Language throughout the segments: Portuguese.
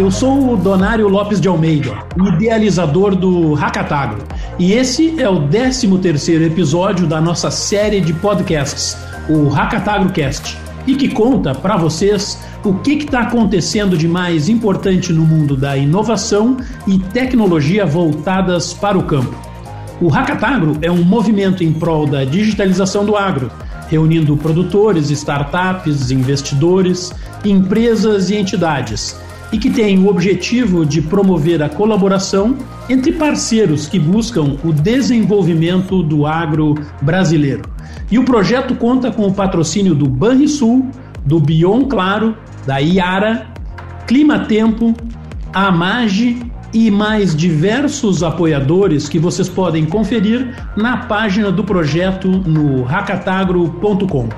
eu sou o Donário Lopes de Almeida, idealizador do Hackatagro, e esse é o 13º episódio da nossa série de podcasts, o Hackatagro Cast, e que conta para vocês o que está acontecendo de mais importante no mundo da inovação e tecnologia voltadas para o campo. O Hackatagro é um movimento em prol da digitalização do agro, reunindo produtores, startups, investidores, empresas e entidades e que tem o objetivo de promover a colaboração entre parceiros que buscam o desenvolvimento do agro brasileiro. E o projeto conta com o patrocínio do Banrisul, do Bion Claro, da Iara, Clima Tempo, Amage e mais diversos apoiadores que vocês podem conferir na página do projeto no racatagro.com.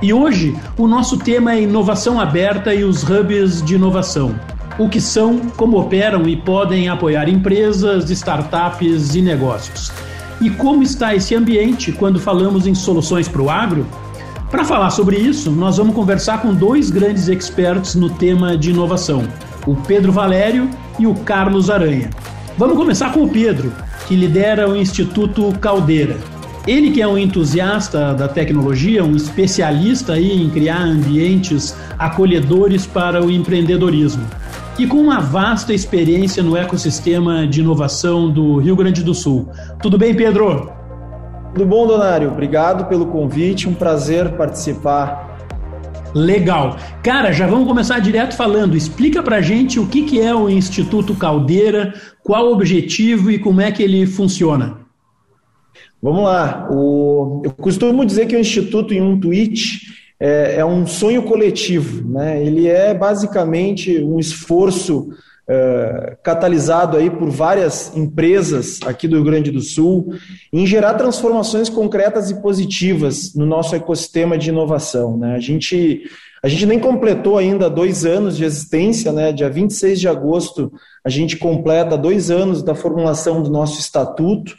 E hoje o nosso tema é inovação aberta e os hubs de inovação o que são, como operam e podem apoiar empresas, startups e negócios. E como está esse ambiente quando falamos em soluções para o agro? Para falar sobre isso, nós vamos conversar com dois grandes experts no tema de inovação, o Pedro Valério e o Carlos Aranha. Vamos começar com o Pedro, que lidera o Instituto Caldeira. Ele que é um entusiasta da tecnologia, um especialista aí em criar ambientes acolhedores para o empreendedorismo e com uma vasta experiência no ecossistema de inovação do Rio Grande do Sul. Tudo bem, Pedro? Tudo bom, Donário? Obrigado pelo convite, um prazer participar. Legal. Cara, já vamos começar direto falando. Explica pra gente o que, que é o Instituto Caldeira, qual o objetivo e como é que ele funciona. Vamos lá. O... Eu costumo dizer que o Instituto, em um tweet, é, é um sonho coletivo. Né? Ele é basicamente um esforço é, catalisado aí por várias empresas aqui do Rio Grande do Sul em gerar transformações concretas e positivas no nosso ecossistema de inovação. Né? A, gente, a gente nem completou ainda dois anos de existência, né? dia 26 de agosto a gente completa dois anos da formulação do nosso estatuto,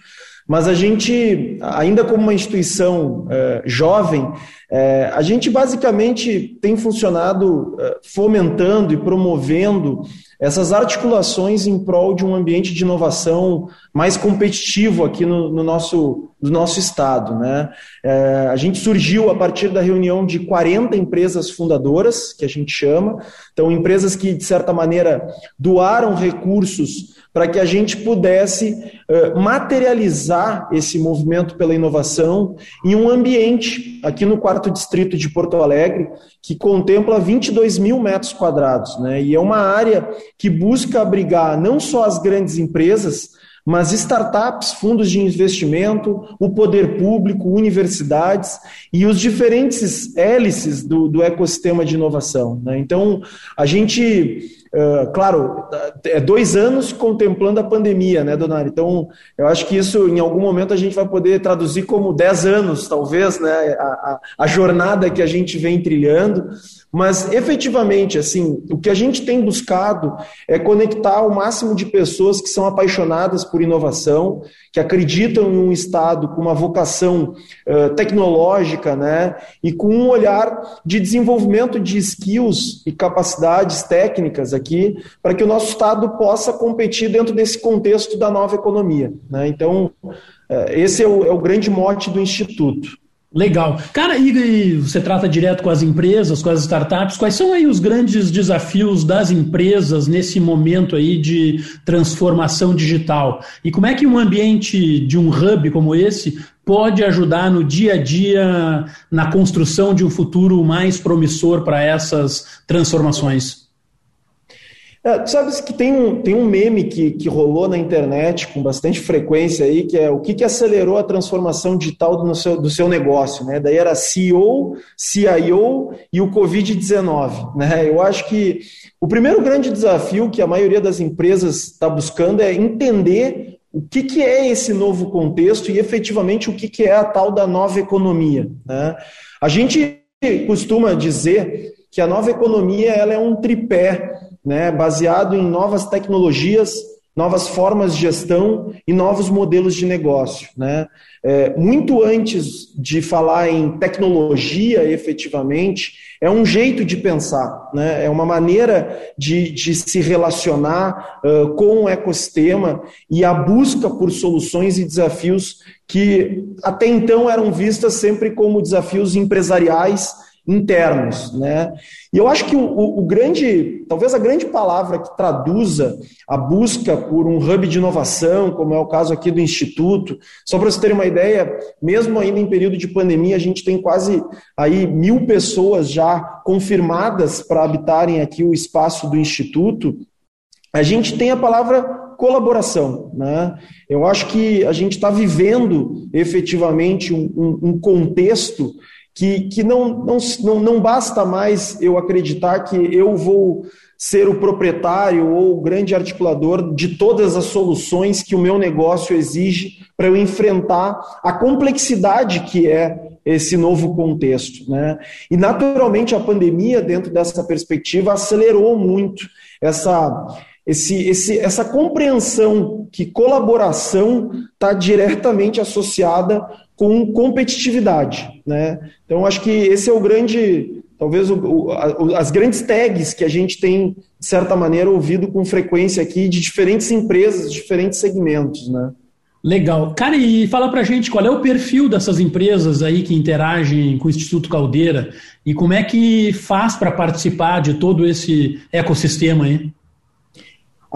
mas a gente, ainda como uma instituição é, jovem, é, a gente basicamente tem funcionado é, fomentando e promovendo essas articulações em prol de um ambiente de inovação mais competitivo aqui no, no nosso, no nosso estado. Né? É, a gente surgiu a partir da reunião de 40 empresas fundadoras, que a gente chama, então empresas que, de certa maneira, doaram recursos para que a gente pudesse uh, materializar esse movimento pela inovação em um ambiente, aqui no quarto distrito de Porto Alegre, que contempla 22 mil metros quadrados. Né? E é uma área que busca abrigar não só as grandes empresas, mas startups, fundos de investimento, o poder público, universidades e os diferentes hélices do, do ecossistema de inovação. Né? Então, a gente Uh, claro, é dois anos contemplando a pandemia, né, Donari? Então, eu acho que isso, em algum momento, a gente vai poder traduzir como dez anos, talvez, né, a, a, a jornada que a gente vem trilhando. Mas, efetivamente, assim, o que a gente tem buscado é conectar o máximo de pessoas que são apaixonadas por inovação, que acreditam em um Estado com uma vocação uh, tecnológica, né, e com um olhar de desenvolvimento de skills e capacidades técnicas aqui, para que o nosso Estado possa competir dentro desse contexto da nova economia. Né? Então, uh, esse é o, é o grande mote do Instituto. Legal. Cara, e você trata direto com as empresas, com as startups, quais são aí os grandes desafios das empresas nesse momento aí de transformação digital? E como é que um ambiente de um hub como esse pode ajudar no dia a dia na construção de um futuro mais promissor para essas transformações? É, tu sabes que tem um, tem um meme que, que rolou na internet com bastante frequência aí, que é o que, que acelerou a transformação digital do seu, do seu negócio, né? Daí era CEO, CIO e o Covid-19, né? Eu acho que o primeiro grande desafio que a maioria das empresas está buscando é entender o que, que é esse novo contexto e efetivamente o que, que é a tal da nova economia, né? A gente costuma dizer que a nova economia ela é um tripé né, baseado em novas tecnologias, novas formas de gestão e novos modelos de negócio. Né? É, muito antes de falar em tecnologia efetivamente, é um jeito de pensar, né? é uma maneira de, de se relacionar uh, com o ecossistema e a busca por soluções e desafios que até então eram vistas sempre como desafios empresariais internos, né? E eu acho que o, o, grande, talvez a grande palavra que traduza a busca por um hub de inovação, como é o caso aqui do Instituto, só para você ter uma ideia, mesmo ainda em período de pandemia, a gente tem quase aí mil pessoas já confirmadas para habitarem aqui o espaço do Instituto. A gente tem a palavra colaboração. Né? Eu acho que a gente está vivendo efetivamente um, um, um contexto que, que não, não, não, não basta mais eu acreditar que eu vou ser o proprietário ou o grande articulador de todas as soluções que o meu negócio exige para eu enfrentar a complexidade que é esse novo contexto. Né? E, naturalmente, a pandemia, dentro dessa perspectiva, acelerou muito essa, esse, esse, essa compreensão que colaboração está diretamente associada com competitividade. Né? Então, acho que esse é o grande, talvez o, o, as grandes tags que a gente tem, de certa maneira, ouvido com frequência aqui de diferentes empresas, diferentes segmentos. Né? Legal. Cara, e fala pra gente qual é o perfil dessas empresas aí que interagem com o Instituto Caldeira e como é que faz para participar de todo esse ecossistema aí?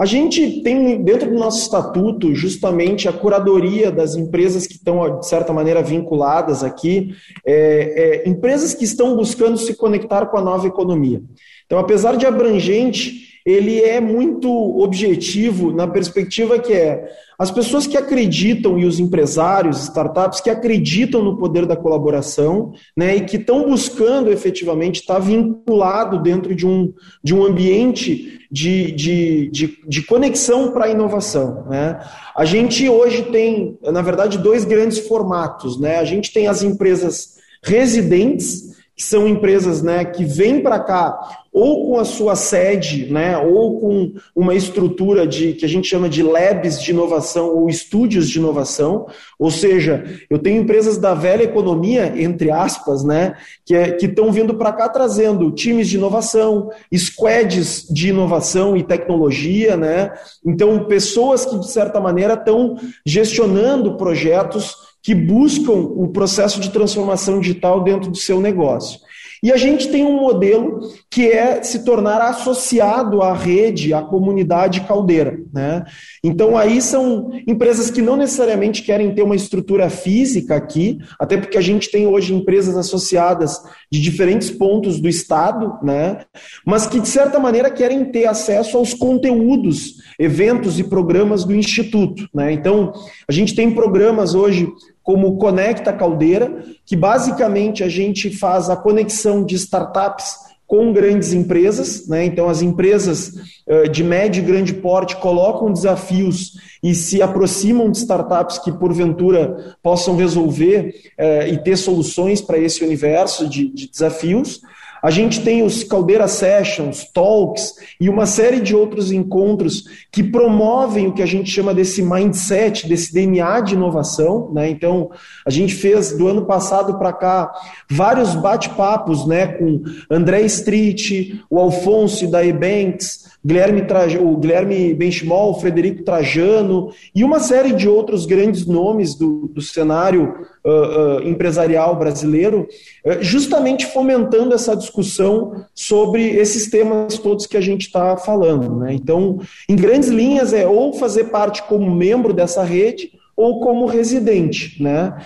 A gente tem dentro do nosso estatuto justamente a curadoria das empresas que estão, de certa maneira, vinculadas aqui, é, é, empresas que estão buscando se conectar com a nova economia. Então, apesar de abrangente, ele é muito objetivo na perspectiva que é as pessoas que acreditam e os empresários, startups que acreditam no poder da colaboração, né, e que estão buscando efetivamente estar vinculado dentro de um, de um ambiente de, de, de, de conexão para a inovação. Né. A gente hoje tem, na verdade, dois grandes formatos. Né. A gente tem as empresas residentes, que são empresas né, que vêm para cá ou com a sua sede, né, ou com uma estrutura de que a gente chama de labs de inovação ou estúdios de inovação, ou seja, eu tenho empresas da velha economia, entre aspas, né, que é, estão vindo para cá trazendo times de inovação, squads de inovação e tecnologia, né, então pessoas que de certa maneira estão gestionando projetos que buscam o processo de transformação digital dentro do seu negócio. E a gente tem um modelo que é se tornar associado à rede, à comunidade caldeira. Né? Então, aí são empresas que não necessariamente querem ter uma estrutura física aqui, até porque a gente tem hoje empresas associadas de diferentes pontos do estado, né? mas que, de certa maneira, querem ter acesso aos conteúdos, eventos e programas do Instituto. Né? Então, a gente tem programas hoje como Conecta Caldeira, que basicamente a gente faz a conexão de startups com grandes empresas, né? então as empresas uh, de médio e grande porte colocam desafios e se aproximam de startups que porventura possam resolver uh, e ter soluções para esse universo de desafios. A gente tem os Caldeira Sessions, Talks e uma série de outros encontros que promovem o que a gente chama desse mindset, desse DNA de inovação. Né? Então, a gente fez do ano passado para cá vários bate-papos né, com André Street, o Alfonso da Ebanks, Guilherme, o Guilherme Benchimol, o Frederico Trajano e uma série de outros grandes nomes do, do cenário uh, uh, empresarial brasileiro, uh, justamente fomentando essa discussão sobre esses temas todos que a gente está falando. Né? Então, em grandes linhas, é ou fazer parte como membro dessa rede ou como residente. Né?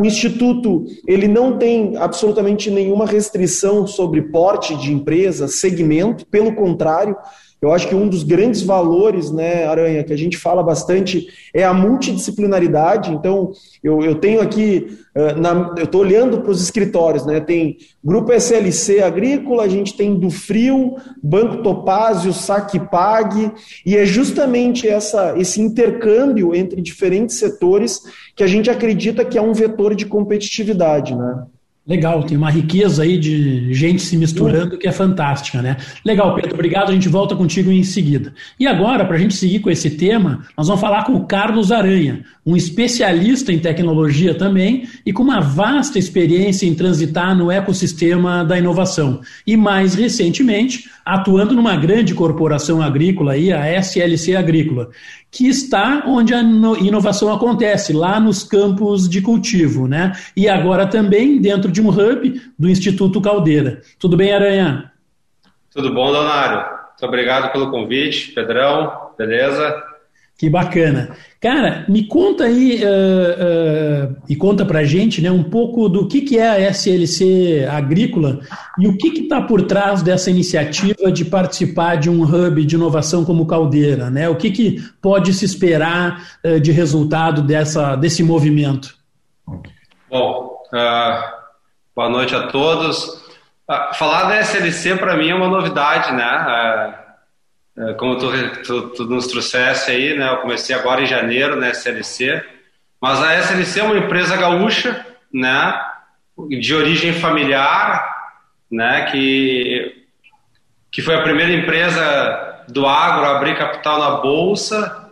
O Instituto ele não tem absolutamente nenhuma restrição sobre porte de empresa, segmento, pelo contrário, eu acho que um dos grandes valores, né, Aranha, que a gente fala bastante é a multidisciplinaridade. Então, eu, eu tenho aqui, uh, na, eu estou olhando para os escritórios, né? Tem Grupo SLC Agrícola, a gente tem do Frio, Banco Topázio, Saque Pague, e é justamente essa, esse intercâmbio entre diferentes setores que a gente acredita que é um vetor de competitividade, né? Legal, tem uma riqueza aí de gente se misturando que é fantástica, né? Legal, Pedro, obrigado. A gente volta contigo em seguida. E agora, para a gente seguir com esse tema, nós vamos falar com o Carlos Aranha, um especialista em tecnologia também e com uma vasta experiência em transitar no ecossistema da inovação. E mais recentemente, atuando numa grande corporação agrícola, aí, a SLC Agrícola, que está onde a inovação acontece, lá nos campos de cultivo, né? E agora também dentro de um hub do Instituto Caldeira. Tudo bem, Aranha? Tudo bom, Donário? Muito obrigado pelo convite, Pedrão, beleza? Que bacana. Cara, me conta aí uh, uh, e conta pra gente né, um pouco do que, que é a SLC Agrícola e o que está por trás dessa iniciativa de participar de um hub de inovação como Caldeira. Né? O que, que pode se esperar uh, de resultado dessa, desse movimento? Bom, boa noite a todos. falar da SLC para mim é uma novidade, né? É, como tu, tu, tu, nos trouxesse aí, né? Eu comecei agora em janeiro na né, SLC, mas a SLC é uma empresa gaúcha, né? De origem familiar, né? Que que foi a primeira empresa do agro a abrir capital na bolsa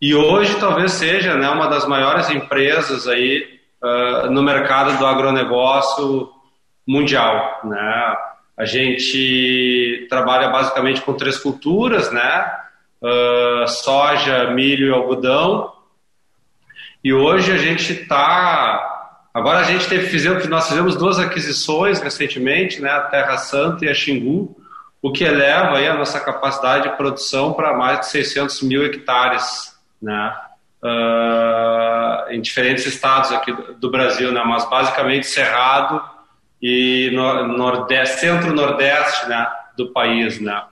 e hoje talvez seja, né? Uma das maiores empresas aí uh, no mercado do agronegócio mundial, né? A gente trabalha basicamente com três culturas, né? Uh, soja, milho e algodão. E hoje a gente está. Agora a gente teve, fizemos, nós fizemos duas aquisições recentemente, né? A Terra Santa e a Xingu, o que eleva aí a nossa capacidade de produção para mais de 600 mil hectares, né? Uh, em diferentes estados aqui do, do Brasil, né? Mas basicamente Cerrado e no, nordeste, centro-nordeste né, do país. Né?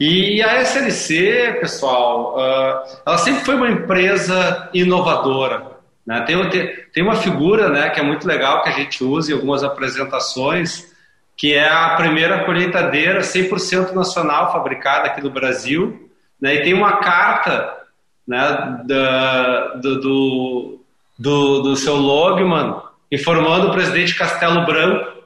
E a SLC, pessoal, uh, ela sempre foi uma empresa inovadora. Né? Tem, tem uma figura né, que é muito legal que a gente usa em algumas apresentações, que é a primeira colheitadeira 100% nacional fabricada aqui no Brasil. Né? E tem uma carta né, da, do, do, do, do seu Logman, informando o presidente Castelo Branco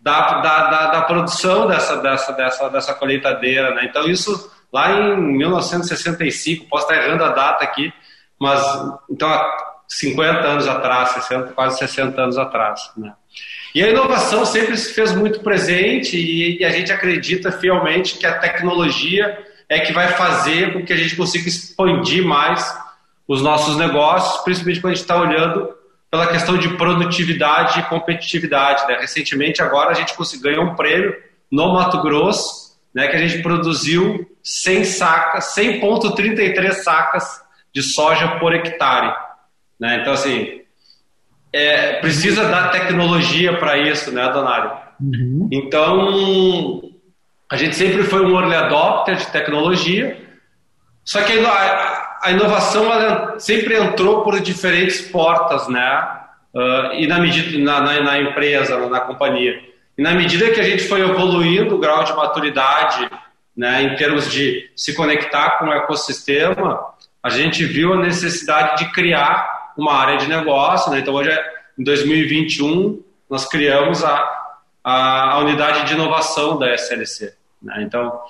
da, da, da, da produção dessa, dessa, dessa, dessa colheitadeira. Né? Então, isso lá em 1965, posso estar errando a data aqui, mas então há 50 anos atrás, 60, quase 60 anos atrás. Né? E a inovação sempre se fez muito presente e, e a gente acredita fielmente que a tecnologia é que vai fazer com que a gente consiga expandir mais os nossos negócios, principalmente quando a gente está olhando pela questão de produtividade e competitividade. Né? Recentemente, agora, a gente conseguiu ganhar um prêmio no Mato Grosso, né, que a gente produziu 100 sacas, 100,33 sacas de soja por hectare. Né? Então, assim, é, precisa da tecnologia para isso, né, Donário? Uhum. Então, a gente sempre foi um early adopter de tecnologia, só que a, a inovação ela sempre entrou por diferentes portas, né? Uh, e na medida na, na, na, empresa, na companhia. E na medida que a gente foi evoluindo o grau de maturidade, né, em termos de se conectar com o ecossistema, a gente viu a necessidade de criar uma área de negócio. Né? Então, hoje, em 2021, nós criamos a, a, a unidade de inovação da SLC. Né? Então,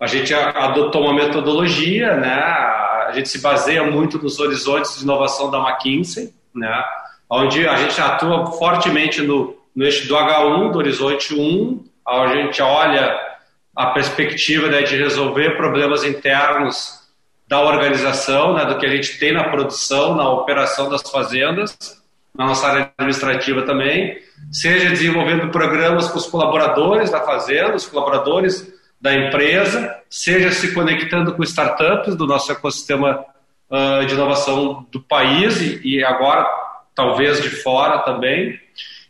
a gente adotou uma metodologia, né? a gente se baseia muito nos horizontes de inovação da McKinsey, né? onde a gente atua fortemente no, no eixo do H1, do horizonte 1, onde a gente olha a perspectiva né, de resolver problemas internos da organização, né, do que a gente tem na produção, na operação das fazendas, na nossa área administrativa também, seja desenvolvendo programas com os colaboradores da fazenda, os colaboradores da empresa, seja se conectando com startups do nosso ecossistema uh, de inovação do país e, e, agora talvez de fora também.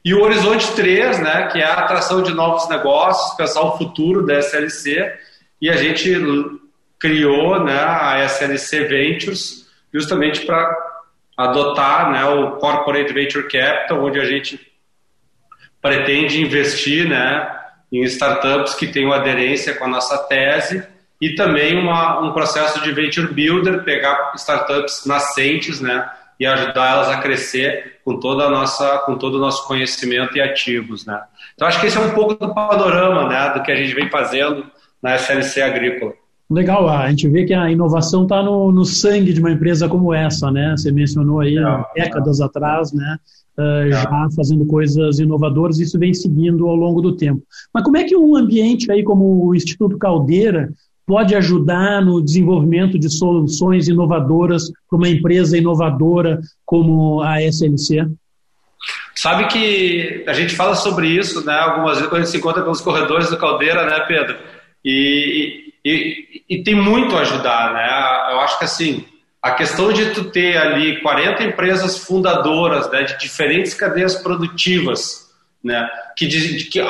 E o Horizonte 3, né, que é a atração de novos negócios, pensar o futuro da SLC, e a gente criou né, a SLC Ventures justamente para adotar né, o Corporate Venture Capital, onde a gente pretende investir né, em startups que tenham aderência com a nossa tese e também uma, um processo de venture builder, pegar startups nascentes, né, e ajudar elas a crescer com toda a nossa, com todo o nosso conhecimento e ativos, né? Então acho que esse é um pouco do panorama, né, do que a gente vem fazendo na SLC Agrícola. Legal, a gente vê que a inovação está no, no, sangue de uma empresa como essa, né? Você mencionou aí é, décadas é. atrás, né? Uh, já fazendo coisas inovadoras, isso vem seguindo ao longo do tempo. Mas como é que um ambiente aí como o Instituto Caldeira pode ajudar no desenvolvimento de soluções inovadoras para uma empresa inovadora como a SLC? Sabe que a gente fala sobre isso, né? Algumas vezes quando a gente se encontra pelos corredores do Caldeira, né, Pedro? E, e, e tem muito a ajudar, né? Eu acho que assim, a questão de tu ter ali 40 empresas fundadoras, né, de diferentes cadeias produtivas, né? Que, que,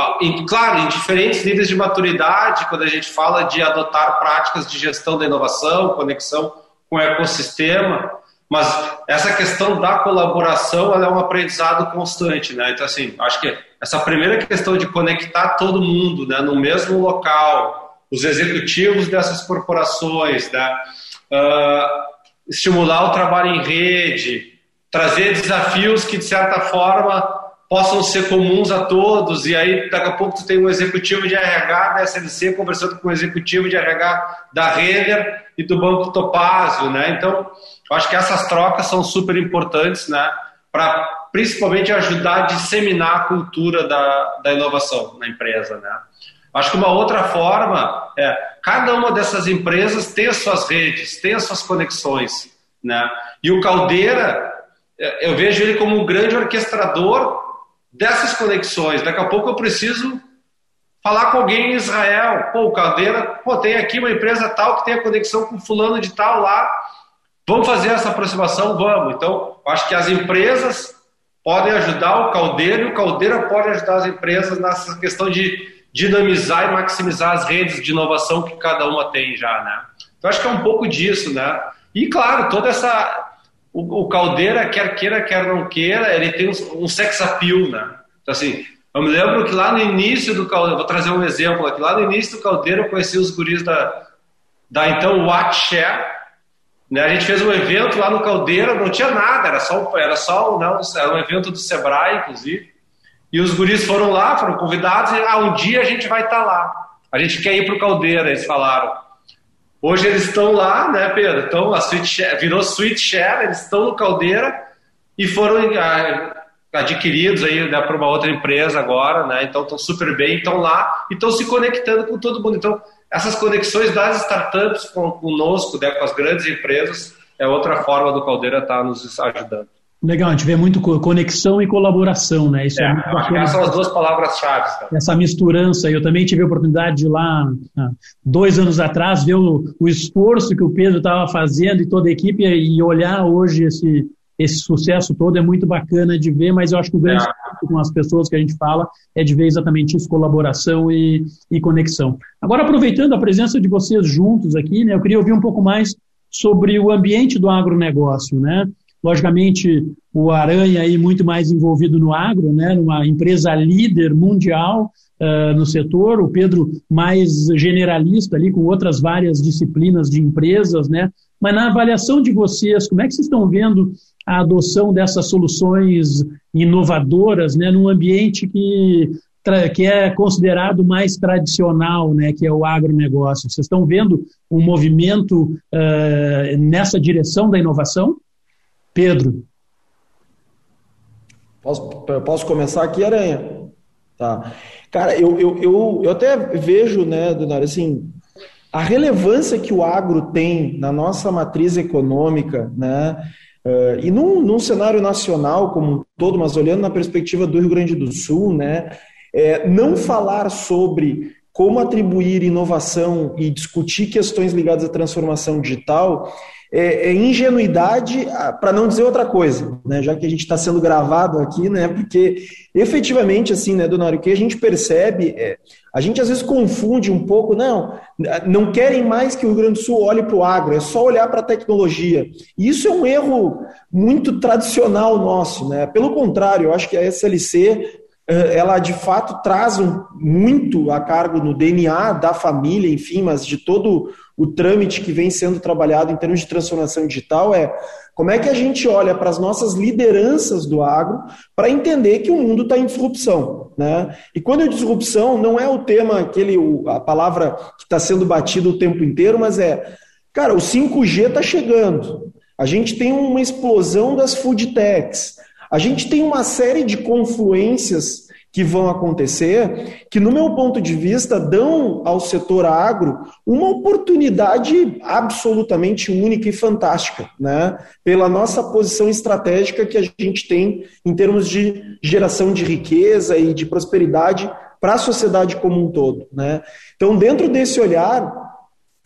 claro, em diferentes níveis de maturidade, quando a gente fala de adotar práticas de gestão da inovação, conexão com o ecossistema, mas essa questão da colaboração é um aprendizado constante, né? Então, assim, acho que essa primeira questão de conectar todo mundo né, no mesmo local, os executivos dessas corporações, né? Uh, estimular o trabalho em rede, trazer desafios que, de certa forma, possam ser comuns a todos, e aí daqui a pouco tu tem um executivo de RH da SLC conversando com o executivo de RH da Renner e do Banco Topázio, né? Então, eu acho que essas trocas são super importantes, né? Para principalmente ajudar a disseminar a cultura da, da inovação na empresa, né? Acho que uma outra forma é cada uma dessas empresas as suas redes, as suas conexões, né? E o Caldeira, eu vejo ele como um grande orquestrador dessas conexões. Daqui a pouco eu preciso falar com alguém em Israel. Pô, o Caldeira, pô, tem aqui uma empresa tal que tem a conexão com fulano de tal lá. Vamos fazer essa aproximação? Vamos. Então, acho que as empresas podem ajudar o Caldeira e o Caldeira pode ajudar as empresas nessa questão de dinamizar e maximizar as redes de inovação que cada uma tem já, né? Então, acho que é um pouco disso, né? E, claro, toda essa o, o Caldeira, quer queira, quer não queira, ele tem um, um sex appeal, né? Então, assim, eu me lembro que lá no início do Caldeira, vou trazer um exemplo aqui, lá no início do Caldeira eu conheci os guris da, da então Watchshare, né? A gente fez um evento lá no Caldeira, não tinha nada, era só, era só não, era um evento do Sebrae, inclusive, e os guris foram lá, foram convidados, e ah, um dia a gente vai estar tá lá, a gente quer ir para o Caldeira, eles falaram. Hoje eles estão lá, né, Pedro? Então a Sweet Share, virou Sweet Share, eles estão no Caldeira e foram ah, adquiridos aí né, por uma outra empresa agora, né? Então estão super bem, estão lá e estão se conectando com todo mundo. Então essas conexões das startups com, conosco, né, com as grandes empresas, é outra forma do Caldeira estar tá nos ajudando. Legal, a gente vê muito conexão e colaboração, né? Isso é, é muito bacana. Essas são as duas palavras-chave. Essa misturança. Eu também tive a oportunidade de ir lá, dois anos atrás, ver o, o esforço que o Pedro estava fazendo e toda a equipe e olhar hoje esse, esse sucesso todo é muito bacana de ver, mas eu acho que o grande é. com as pessoas que a gente fala é de ver exatamente isso, colaboração e, e conexão. Agora, aproveitando a presença de vocês juntos aqui, né, eu queria ouvir um pouco mais sobre o ambiente do agronegócio, né? Logicamente, o Aranha aí muito mais envolvido no agro, né, numa empresa líder mundial uh, no setor, o Pedro mais generalista ali, com outras várias disciplinas de empresas, né? Mas na avaliação de vocês, como é que vocês estão vendo a adoção dessas soluções inovadoras, né, num ambiente que que é considerado mais tradicional, né, que é o agronegócio. Vocês estão vendo um movimento uh, nessa direção da inovação? Pedro. Posso, posso começar aqui, Aranha? Tá. Cara, eu, eu, eu, eu até vejo, né, Donário, assim, a relevância que o agro tem na nossa matriz econômica, né, uh, e num, num cenário nacional como um todo, mas olhando na perspectiva do Rio Grande do Sul, né, é, não falar sobre como atribuir inovação e discutir questões ligadas à transformação digital é, é ingenuidade, ah, para não dizer outra coisa, né? já que a gente está sendo gravado aqui, né? porque efetivamente, assim, né, Donário, o que a gente percebe é, a gente às vezes confunde um pouco, não, não querem mais que o Rio Grande do Sul olhe para o agro, é só olhar para a tecnologia. E isso é um erro muito tradicional nosso, né? Pelo contrário, eu acho que a SLC ela de fato traz muito a cargo no DNA da família, enfim, mas de todo o trâmite que vem sendo trabalhado em termos de transformação digital é como é que a gente olha para as nossas lideranças do agro para entender que o mundo está em disrupção. Né? E quando eu disrupção, não é o tema, aquele, a palavra que está sendo batida o tempo inteiro, mas é, cara, o 5G está chegando. A gente tem uma explosão das food techs. A gente tem uma série de confluências que vão acontecer, que, no meu ponto de vista, dão ao setor agro uma oportunidade absolutamente única e fantástica, né? pela nossa posição estratégica que a gente tem em termos de geração de riqueza e de prosperidade para a sociedade como um todo. Né? Então, dentro desse olhar,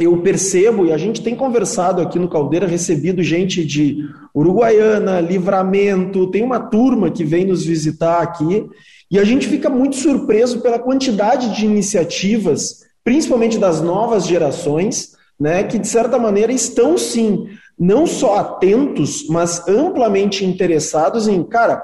eu percebo, e a gente tem conversado aqui no Caldeira, recebido gente de Uruguaiana, Livramento, tem uma turma que vem nos visitar aqui, e a gente fica muito surpreso pela quantidade de iniciativas, principalmente das novas gerações, né, que de certa maneira estão sim, não só atentos, mas amplamente interessados em, cara,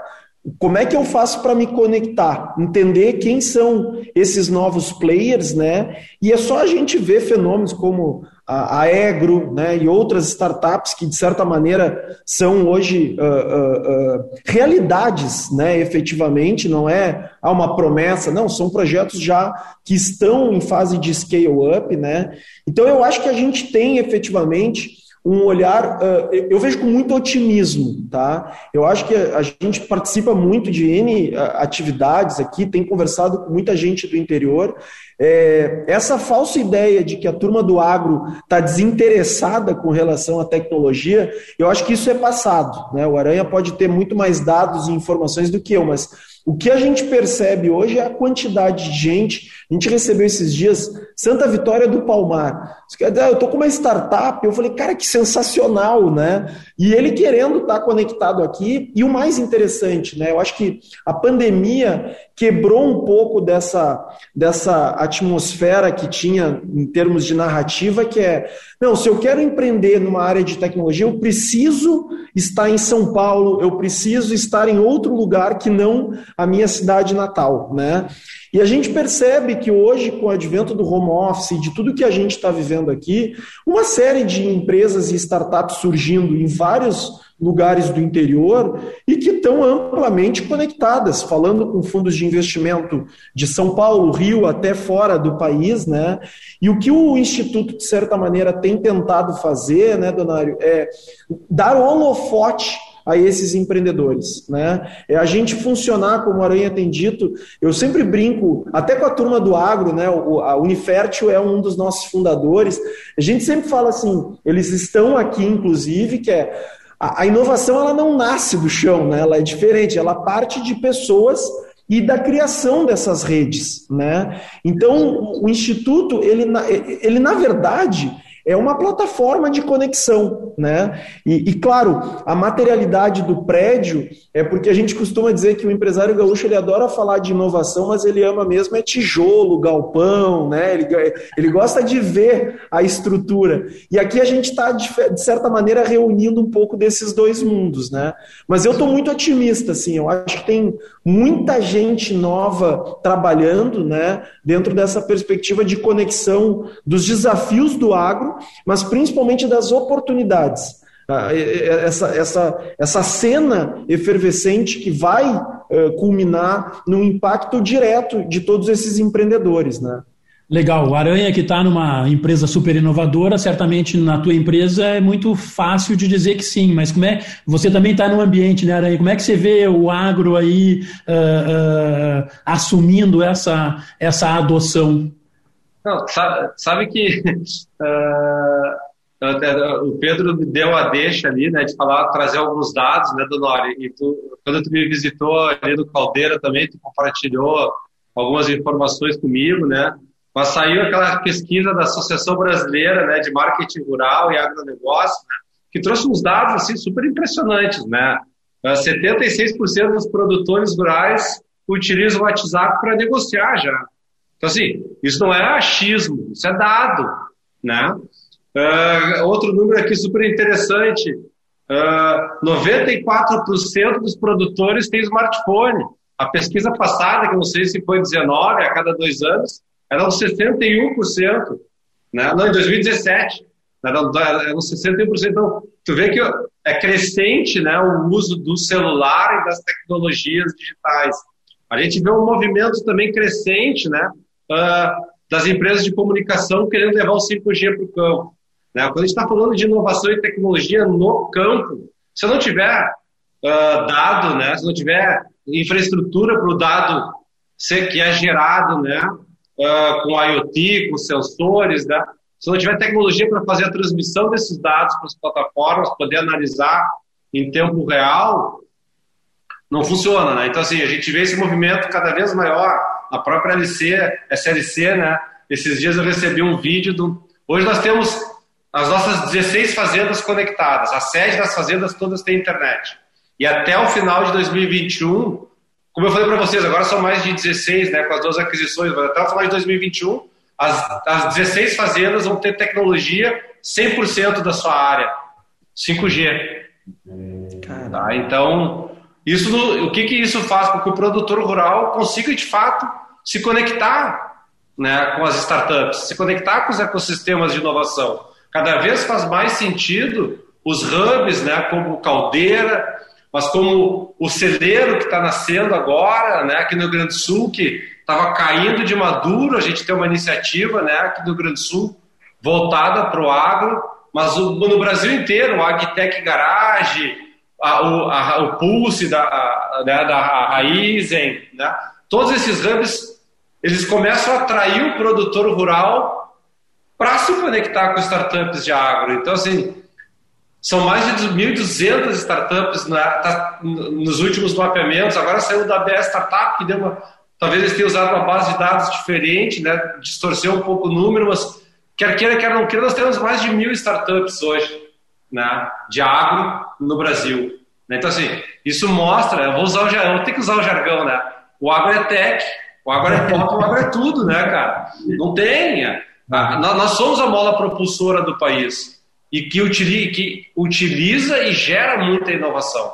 como é que eu faço para me conectar? Entender quem são esses novos players, né? E é só a gente ver fenômenos como a, a Egro né, e outras startups que, de certa maneira, são hoje uh, uh, uh, realidades, né, efetivamente, não é uma promessa, não, são projetos já que estão em fase de scale-up. Né? Então, eu acho que a gente tem efetivamente um olhar, uh, eu vejo com muito otimismo, tá? Eu acho que a gente participa muito de N atividades aqui, tem conversado com muita gente do interior. É, essa falsa ideia de que a turma do agro está desinteressada com relação à tecnologia, eu acho que isso é passado, né? O Aranha pode ter muito mais dados e informações do que eu, mas o que a gente percebe hoje é a quantidade de gente. A gente recebeu esses dias Santa Vitória do Palmar. Eu estou com uma startup, eu falei, cara, que sensacional, né? E ele querendo estar tá conectado aqui. E o mais interessante, né? Eu acho que a pandemia quebrou um pouco dessa, dessa atmosfera que tinha em termos de narrativa, que é, não, se eu quero empreender numa área de tecnologia, eu preciso estar em São Paulo, eu preciso estar em outro lugar que não a minha cidade natal, né? E a gente percebe que hoje, com o advento do home office, de tudo que a gente está vivendo aqui, uma série de empresas e startups surgindo em vários lugares do interior e que estão amplamente conectadas, falando com fundos de investimento de São Paulo, Rio, até fora do país, né? E o que o Instituto, de certa maneira, tem tentado fazer, né, Donário, é dar holofote a esses empreendedores. Né? É a gente funcionar, como a Aranha tem dito, eu sempre brinco, até com a turma do agro, né? a Unifértil é um dos nossos fundadores, a gente sempre fala assim, eles estão aqui, inclusive, que é a, a inovação ela não nasce do chão, né? ela é diferente, ela parte de pessoas e da criação dessas redes, né? Então, o instituto, ele, ele na verdade, é uma plataforma de conexão, né? E, e, claro, a materialidade do prédio é porque a gente costuma dizer que o empresário gaúcho ele adora falar de inovação, mas ele ama mesmo é tijolo, galpão, né? Ele, ele gosta de ver a estrutura. E aqui a gente está, de, de, certa maneira, reunindo um pouco desses dois mundos, né? Mas eu estou muito otimista, assim, eu acho que tem muita gente nova trabalhando, né? Dentro dessa perspectiva de conexão dos desafios do agro mas principalmente das oportunidades. Ah, essa, essa, essa cena efervescente que vai uh, culminar no impacto direto de todos esses empreendedores. Né? Legal. O Aranha, que está numa empresa super inovadora, certamente na tua empresa é muito fácil de dizer que sim, mas como é. Você também está no ambiente, né, Aranha? Como é que você vê o agro aí uh, uh, assumindo essa, essa adoção? Não, sabe, sabe que uh, o Pedro deu a deixa ali, né, de falar, trazer alguns dados, né, do Nori, e tu, quando tu me visitou ali no Caldeira também, tu compartilhou algumas informações comigo, né, mas saiu aquela pesquisa da Associação Brasileira, né, de Marketing Rural e Agronegócio, né, que trouxe uns dados, assim, super impressionantes, né, 76% dos produtores rurais utilizam o WhatsApp para negociar já. Então, assim, isso não é achismo, isso é dado, né? Uh, outro número aqui super interessante, uh, ah, 94% dos produtores têm smartphone. A pesquisa passada, que eu não sei se foi 19, a cada dois anos, era uns 61%. Né? Não, em 2017. Era uns 61%. Então, tu vê que é crescente né, o uso do celular e das tecnologias digitais. A gente vê um movimento também crescente né, uh, das empresas de comunicação querendo levar o 5G para o campo. Né? Quando a gente está falando de inovação e tecnologia no campo, se não tiver uh, dado, né, se não tiver infraestrutura para o dado ser, que é gerado né, uh, com IoT, com sensores, né, se não tiver tecnologia para fazer a transmissão desses dados para as plataformas, poder analisar em tempo real, não funciona, né? Então, assim, a gente vê esse movimento cada vez maior. A própria LC, SLC, né? Esses dias eu recebi um vídeo do... Hoje nós temos as nossas 16 fazendas conectadas. A sede das fazendas todas tem internet. E até o final de 2021, como eu falei para vocês, agora são mais de 16, né? Com as duas aquisições, mas até o final de 2021 as, as 16 fazendas vão ter tecnologia 100% da sua área, 5G. Tá? Então, isso, o que, que isso faz? Porque o produtor rural consiga, de fato, se conectar né, com as startups, se conectar com os ecossistemas de inovação. Cada vez faz mais sentido os hubs, né, como Caldeira, mas como o celeiro que está nascendo agora, né, aqui no Grande Sul, que estava caindo de maduro, a gente tem uma iniciativa né, aqui Rio Grande Sul voltada para o agro, mas o, no Brasil inteiro, o Agtech Garage, a, o, a, o Pulse da, a, né, da Raizen, né, todos esses hubs, eles começam a atrair o produtor rural para se conectar com startups de agro. Então, assim, são mais de 1.200 startups né, tá, nos últimos mapeamentos. Agora saiu da BS Startup, que deu uma, Talvez eles tenham usado uma base de dados diferente, né? distorceu um pouco o número, mas quer queira, quer não queira, nós temos mais de mil startups hoje né? de agro no Brasil. Né? Então, assim, isso mostra, eu vou usar o jargão, tem que usar o jargão, né? O agro é tech, o agro é pop, o agro é tudo, né, cara? Não tem. É. Ah, nós somos a mola propulsora do país e que utiliza, que utiliza e gera muita inovação.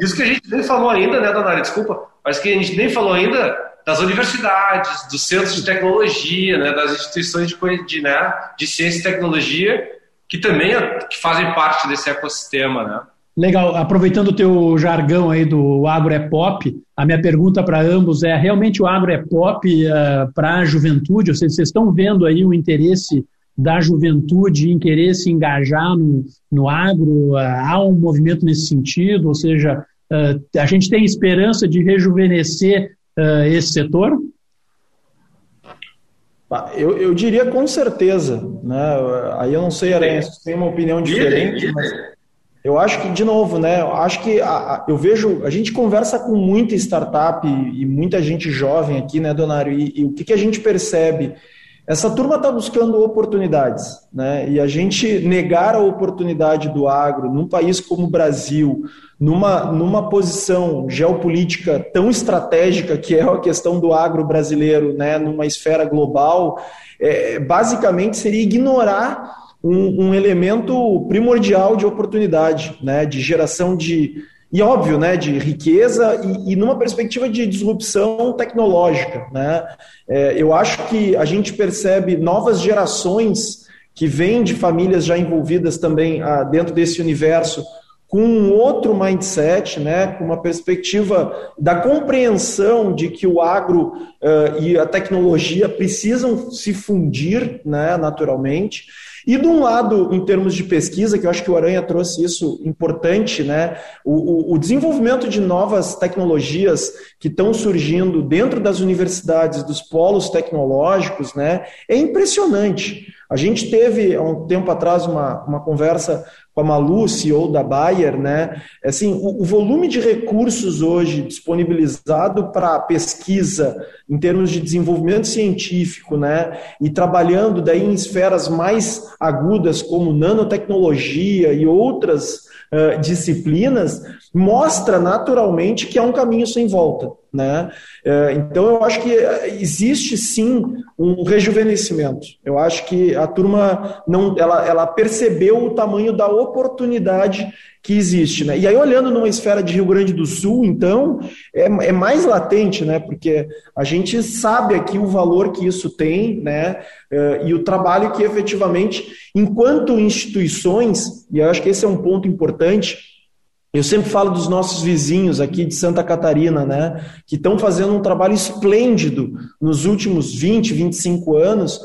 Isso que a gente nem falou ainda, né, Donari? Desculpa, mas que a gente nem falou ainda das universidades, dos centros de tecnologia, né, das instituições de, de, né, de ciência e tecnologia, que também é, que fazem parte desse ecossistema, né? Legal. Aproveitando o teu jargão aí do agro é pop, a minha pergunta para ambos é: realmente o agro é pop uh, para a juventude? Ou seja, vocês estão vendo aí o interesse da juventude em querer se engajar no, no agro? Uh, há um movimento nesse sentido? Ou seja, Uh, a gente tem esperança de rejuvenescer uh, esse setor? Eu, eu, diria com certeza. Né? Aí eu não sei, Aranha, se tem uma opinião diferente, mas eu acho que, de novo, né? Eu acho que a, a, eu vejo, a gente conversa com muita startup e, e muita gente jovem aqui, né, Donário? E, e o que, que a gente percebe? Essa turma está buscando oportunidades, né? E a gente negar a oportunidade do agro num país como o Brasil, numa, numa posição geopolítica tão estratégica que é a questão do agro brasileiro, né, numa esfera global, é, basicamente seria ignorar um, um, elemento primordial de oportunidade, né, de geração de e óbvio, né, de riqueza e, e numa perspectiva de disrupção tecnológica, né. É, eu acho que a gente percebe novas gerações que vêm de famílias já envolvidas também ah, dentro desse universo com um outro mindset, né, com uma perspectiva da compreensão de que o agro uh, e a tecnologia precisam se fundir né, naturalmente. E de um lado, em termos de pesquisa, que eu acho que o Aranha trouxe isso importante, né? O, o, o desenvolvimento de novas tecnologias que estão surgindo dentro das universidades, dos polos tecnológicos, né? É impressionante. A gente teve, há um tempo atrás, uma, uma conversa com a Malu, CEO da Bayer, né? Assim, o, o volume de recursos hoje disponibilizado para pesquisa em termos de desenvolvimento científico, né? E trabalhando daí em esferas mais agudas como nanotecnologia e outras uh, disciplinas, mostra naturalmente que é um caminho sem volta. Né? É, então, eu acho que existe sim um rejuvenescimento. Eu acho que a turma não, ela, ela percebeu o tamanho da oportunidade que existe. Né? E aí, olhando numa esfera de Rio Grande do Sul, então, é, é mais latente, né? porque a gente sabe aqui o valor que isso tem né? É, e o trabalho que efetivamente, enquanto instituições, e eu acho que esse é um ponto importante, eu sempre falo dos nossos vizinhos aqui de Santa Catarina, né, que estão fazendo um trabalho esplêndido nos últimos 20, 25 anos,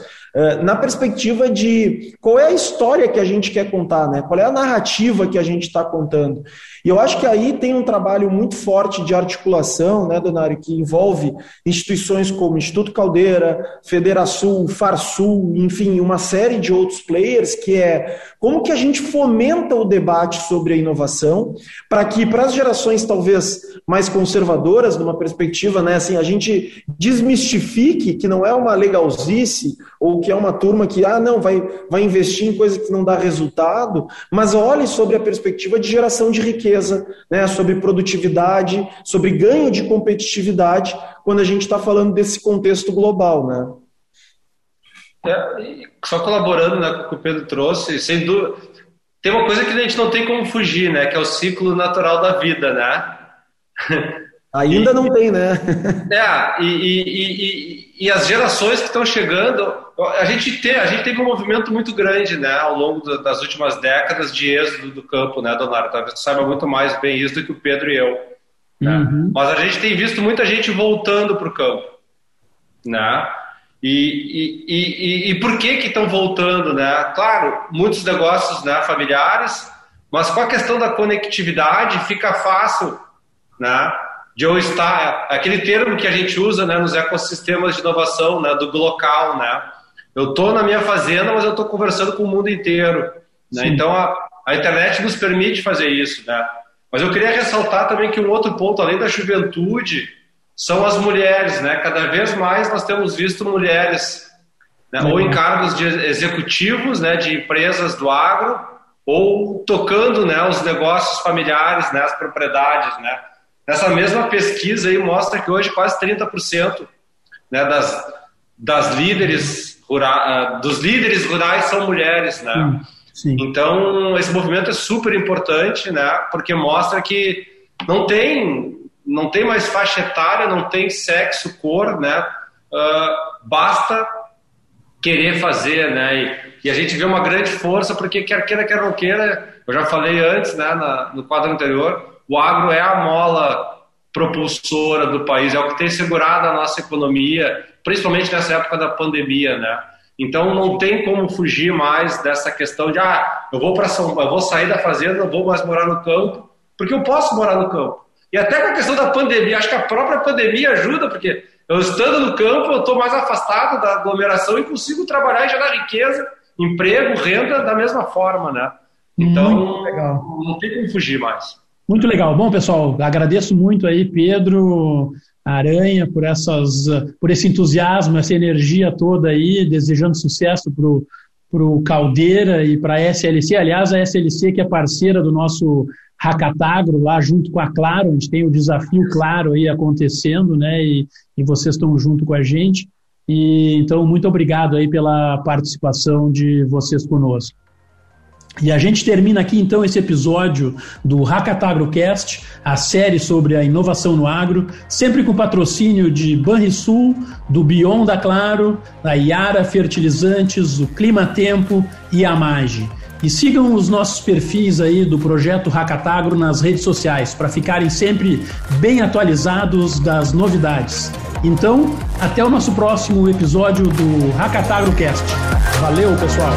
na perspectiva de qual é a história que a gente quer contar, né? qual é a narrativa que a gente está contando. E eu acho que aí tem um trabalho muito forte de articulação, né, Donário, que envolve instituições como Instituto Caldeira, Federação, Farsul, enfim, uma série de outros players, que é como que a gente fomenta o debate sobre a inovação, para que para as gerações talvez mais conservadoras, numa perspectiva, né, assim, a gente desmistifique que não é uma legalzice ou que é uma turma que, ah, não, vai, vai investir em coisa que não dá resultado, mas olhe sobre a perspectiva de geração de riqueza, né, sobre produtividade, sobre ganho de competitividade, quando a gente está falando desse contexto global, né? É, só colaborando né, com o que o Pedro trouxe, sem dúvida, tem uma coisa que a gente não tem como fugir, né, que é o ciclo natural da vida, né? Ainda e, não tem, né? É, e, e, e, e as gerações que estão chegando, a gente, tem, a gente teve um movimento muito grande, né, ao longo das últimas décadas de êxodo do campo, né, Donário? Talvez tu saiba muito mais bem isso do que o Pedro e eu. Né? Uhum. Mas a gente tem visto muita gente voltando para o campo, né? E, e, e, e, por que que estão voltando, né? Claro, muitos negócios né, familiares, mas com a questão da conectividade fica fácil, né? De eu estar, aquele termo que a gente usa né, nos ecossistemas de inovação, né, do local, né? Eu estou na minha fazenda, mas eu estou conversando com o mundo inteiro. Né? Então a, a, internet nos permite fazer isso, né? Mas eu queria ressaltar também que um outro ponto, além da juventude, são as mulheres, né? Cada vez mais nós temos visto mulheres, né? ou em cargos de executivos, né, de empresas do agro, ou tocando, né, os negócios familiares, né, as propriedades, né? Essa mesma pesquisa aí mostra que hoje quase 30% né, das, das líderes rurais, dos líderes rurais são mulheres, né? Sim. Então esse movimento é super importante, né? Porque mostra que não tem não tem mais faixa etária, não tem sexo, cor, né? Uh, basta querer fazer, né? E, e, a gente vê uma grande força porque quer queira quer não queira, eu já falei antes, né? Na, no quadro anterior o agro é a mola propulsora do país, é o que tem segurado a nossa economia, principalmente nessa época da pandemia, né? Então não tem como fugir mais dessa questão de ah, eu vou para São, eu vou sair da fazenda, não vou mais morar no campo, porque eu posso morar no campo. E até com a questão da pandemia, acho que a própria pandemia ajuda, porque eu estando no campo, eu estou mais afastado da aglomeração e consigo trabalhar e gerar riqueza, emprego, renda da mesma forma, né? Então não tem como fugir mais. Muito legal. Bom, pessoal, agradeço muito aí, Pedro Aranha, por, essas, por esse entusiasmo, essa energia toda aí, desejando sucesso para o Caldeira e para a SLC. Aliás, a SLC que é parceira do nosso Hackatagro, lá junto com a Claro, a gente tem o desafio Claro aí acontecendo, né? E, e vocês estão junto com a gente. E, então, muito obrigado aí pela participação de vocês conosco. E a gente termina aqui então esse episódio do Hackatagrocast, a série sobre a inovação no agro, sempre com patrocínio de Banrisul, do Bion da Claro, da Iara Fertilizantes, o Clima Tempo e a Mage. E sigam os nossos perfis aí do projeto Hackatagro nas redes sociais para ficarem sempre bem atualizados das novidades. Então, até o nosso próximo episódio do Hackatagrocast. Valeu, pessoal!